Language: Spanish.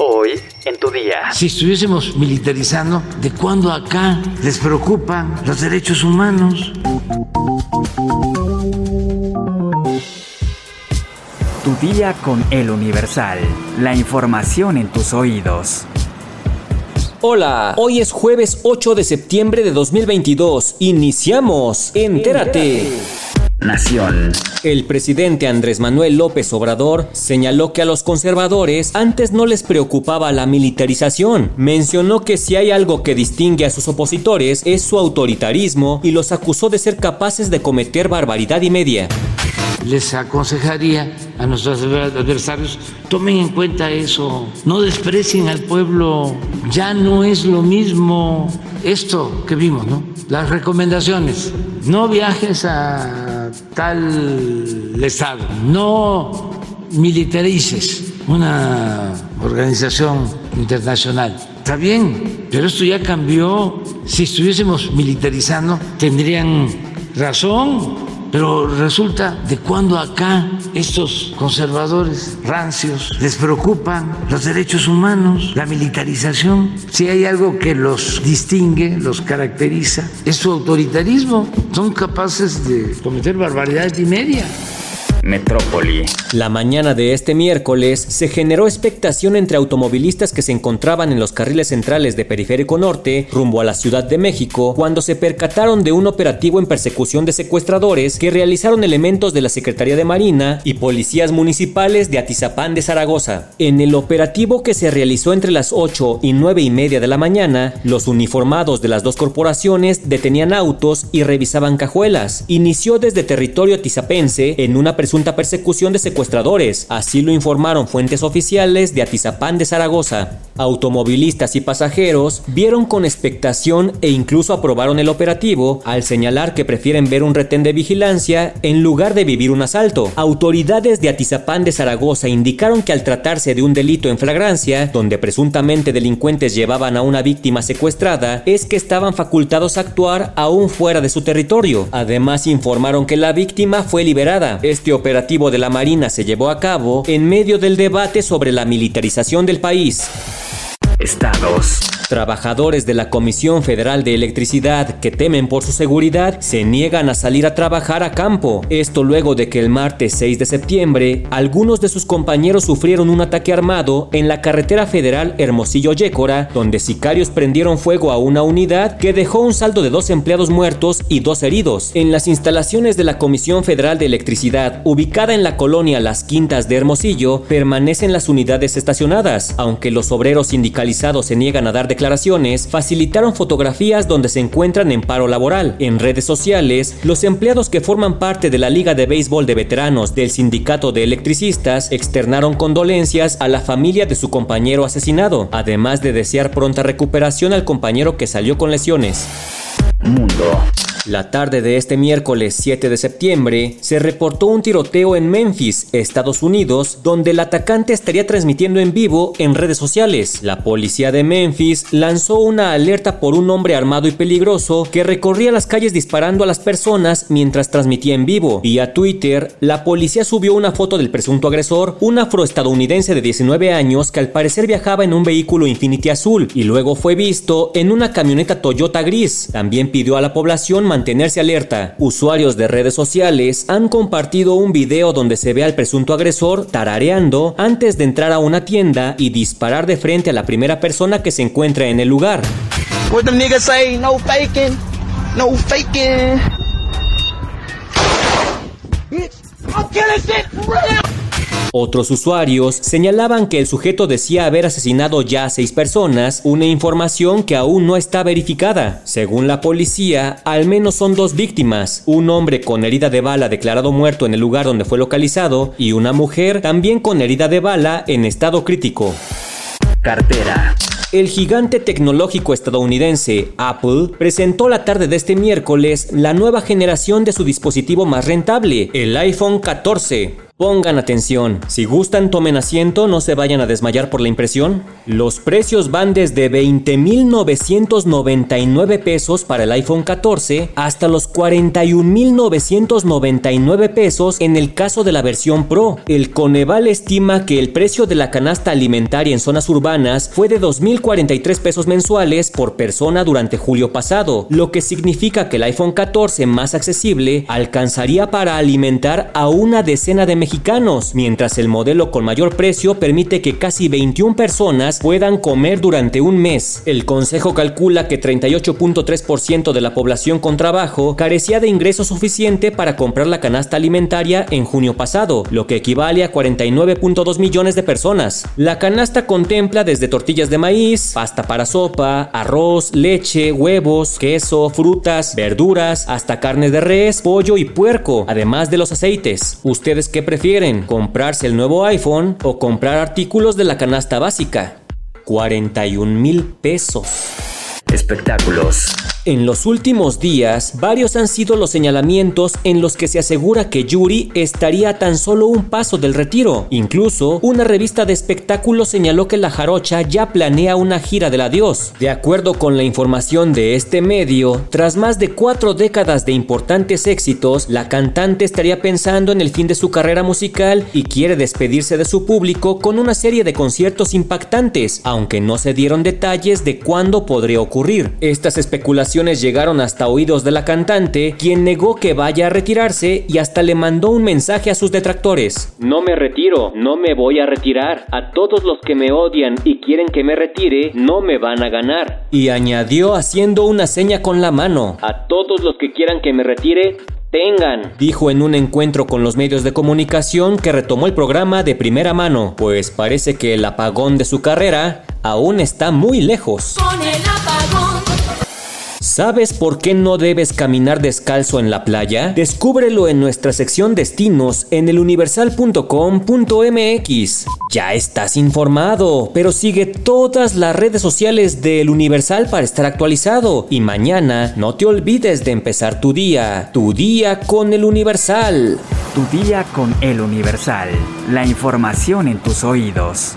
Hoy en tu día. Si estuviésemos militarizando, ¿de cuándo acá les preocupan los derechos humanos? Tu día con el Universal. La información en tus oídos. Hola, hoy es jueves 8 de septiembre de 2022. Iniciamos. Entérate. Nación. El presidente Andrés Manuel López Obrador señaló que a los conservadores antes no les preocupaba la militarización. Mencionó que si hay algo que distingue a sus opositores es su autoritarismo y los acusó de ser capaces de cometer barbaridad y media les aconsejaría a nuestros adversarios, tomen en cuenta eso, no desprecien al pueblo, ya no es lo mismo esto que vimos, ¿no? Las recomendaciones, no viajes a tal estado, no militarices una organización internacional. Está bien, pero esto ya cambió. Si estuviésemos militarizando, tendrían razón pero resulta de cuando acá estos conservadores rancios les preocupan los derechos humanos, la militarización. Si hay algo que los distingue, los caracteriza, es su autoritarismo. Son capaces de cometer barbaridades y media. Metrópoli. La mañana de este miércoles se generó expectación entre automovilistas que se encontraban en los carriles centrales de Periférico Norte rumbo a la Ciudad de México cuando se percataron de un operativo en persecución de secuestradores que realizaron elementos de la Secretaría de Marina y policías municipales de Atizapán de Zaragoza. En el operativo que se realizó entre las 8 y 9 y media de la mañana, los uniformados de las dos corporaciones detenían autos y revisaban cajuelas. Inició desde territorio atizapense en una presunta persecución de secuestradores, así lo informaron fuentes oficiales de Atizapán de Zaragoza. Automovilistas y pasajeros vieron con expectación e incluso aprobaron el operativo al señalar que prefieren ver un retén de vigilancia en lugar de vivir un asalto. Autoridades de Atizapán de Zaragoza indicaron que al tratarse de un delito en flagrancia, donde presuntamente delincuentes llevaban a una víctima secuestrada, es que estaban facultados a actuar aún fuera de su territorio. Además informaron que la víctima fue liberada. Este operativo de la Marina se llevó a cabo en medio del debate sobre la militarización del país. Estados. Trabajadores de la Comisión Federal de Electricidad que temen por su seguridad se niegan a salir a trabajar a campo. Esto luego de que el martes 6 de septiembre algunos de sus compañeros sufrieron un ataque armado en la carretera federal Hermosillo-Yécora, donde sicarios prendieron fuego a una unidad que dejó un saldo de dos empleados muertos y dos heridos. En las instalaciones de la Comisión Federal de Electricidad, ubicada en la colonia Las Quintas de Hermosillo, permanecen las unidades estacionadas, aunque los obreros sindicalizados se niegan a dar de declaraciones facilitaron fotografías donde se encuentran en paro laboral. En redes sociales, los empleados que forman parte de la Liga de Béisbol de Veteranos del Sindicato de Electricistas externaron condolencias a la familia de su compañero asesinado, además de desear pronta recuperación al compañero que salió con lesiones. Mundo. La tarde de este miércoles 7 de septiembre se reportó un tiroteo en Memphis, Estados Unidos, donde el atacante estaría transmitiendo en vivo en redes sociales. La policía de Memphis lanzó una alerta por un hombre armado y peligroso que recorría las calles disparando a las personas mientras transmitía en vivo. Vía Twitter, la policía subió una foto del presunto agresor, un afroestadounidense de 19 años que al parecer viajaba en un vehículo Infinity azul y luego fue visto en una camioneta Toyota gris. También pidió a la población mantenerse alerta. Usuarios de redes sociales han compartido un video donde se ve al presunto agresor tarareando antes de entrar a una tienda y disparar de frente a la primera persona que se encuentra en el lugar. Otros usuarios señalaban que el sujeto decía haber asesinado ya a seis personas, una información que aún no está verificada. Según la policía, al menos son dos víctimas, un hombre con herida de bala declarado muerto en el lugar donde fue localizado y una mujer también con herida de bala en estado crítico. Cartera. El gigante tecnológico estadounidense Apple presentó la tarde de este miércoles la nueva generación de su dispositivo más rentable, el iPhone 14. Pongan atención, si gustan tomen asiento, no se vayan a desmayar por la impresión. Los precios van desde 20.999 pesos para el iPhone 14 hasta los 41.999 pesos en el caso de la versión Pro. El Coneval estima que el precio de la canasta alimentaria en zonas urbanas fue de 2.043 pesos mensuales por persona durante julio pasado, lo que significa que el iPhone 14 más accesible alcanzaría para alimentar a una decena de mexicanos, mientras el modelo con mayor precio permite que casi 21 personas puedan comer durante un mes. El Consejo calcula que 38.3% de la población con trabajo carecía de ingreso suficiente para comprar la canasta alimentaria en junio pasado, lo que equivale a 49.2 millones de personas. La canasta contempla desde tortillas de maíz, pasta para sopa, arroz, leche, huevos, queso, frutas, verduras, hasta carne de res, pollo y puerco, además de los aceites. ¿Ustedes qué prefieren? ¿Comprarse el nuevo iPhone o comprar artículos de la canasta básica? 41 mil pesos. Espectáculos. En los últimos días, varios han sido los señalamientos en los que se asegura que Yuri estaría a tan solo un paso del retiro. Incluso, una revista de espectáculos señaló que la jarocha ya planea una gira del adiós. De acuerdo con la información de este medio, tras más de cuatro décadas de importantes éxitos, la cantante estaría pensando en el fin de su carrera musical y quiere despedirse de su público con una serie de conciertos impactantes, aunque no se dieron detalles de cuándo podría ocurrir. Estas especulaciones llegaron hasta oídos de la cantante, quien negó que vaya a retirarse y hasta le mandó un mensaje a sus detractores. No me retiro, no me voy a retirar. A todos los que me odian y quieren que me retire, no me van a ganar. Y añadió haciendo una seña con la mano. A todos los que quieran que me retire, tengan. Dijo en un encuentro con los medios de comunicación que retomó el programa de primera mano, pues parece que el apagón de su carrera aún está muy lejos. Con el apagón. ¿Sabes por qué no debes caminar descalzo en la playa? Descúbrelo en nuestra sección destinos en eluniversal.com.mx. Ya estás informado, pero sigue todas las redes sociales de Universal para estar actualizado. Y mañana no te olvides de empezar tu día, tu día con El Universal. Tu día con el Universal. La información en tus oídos.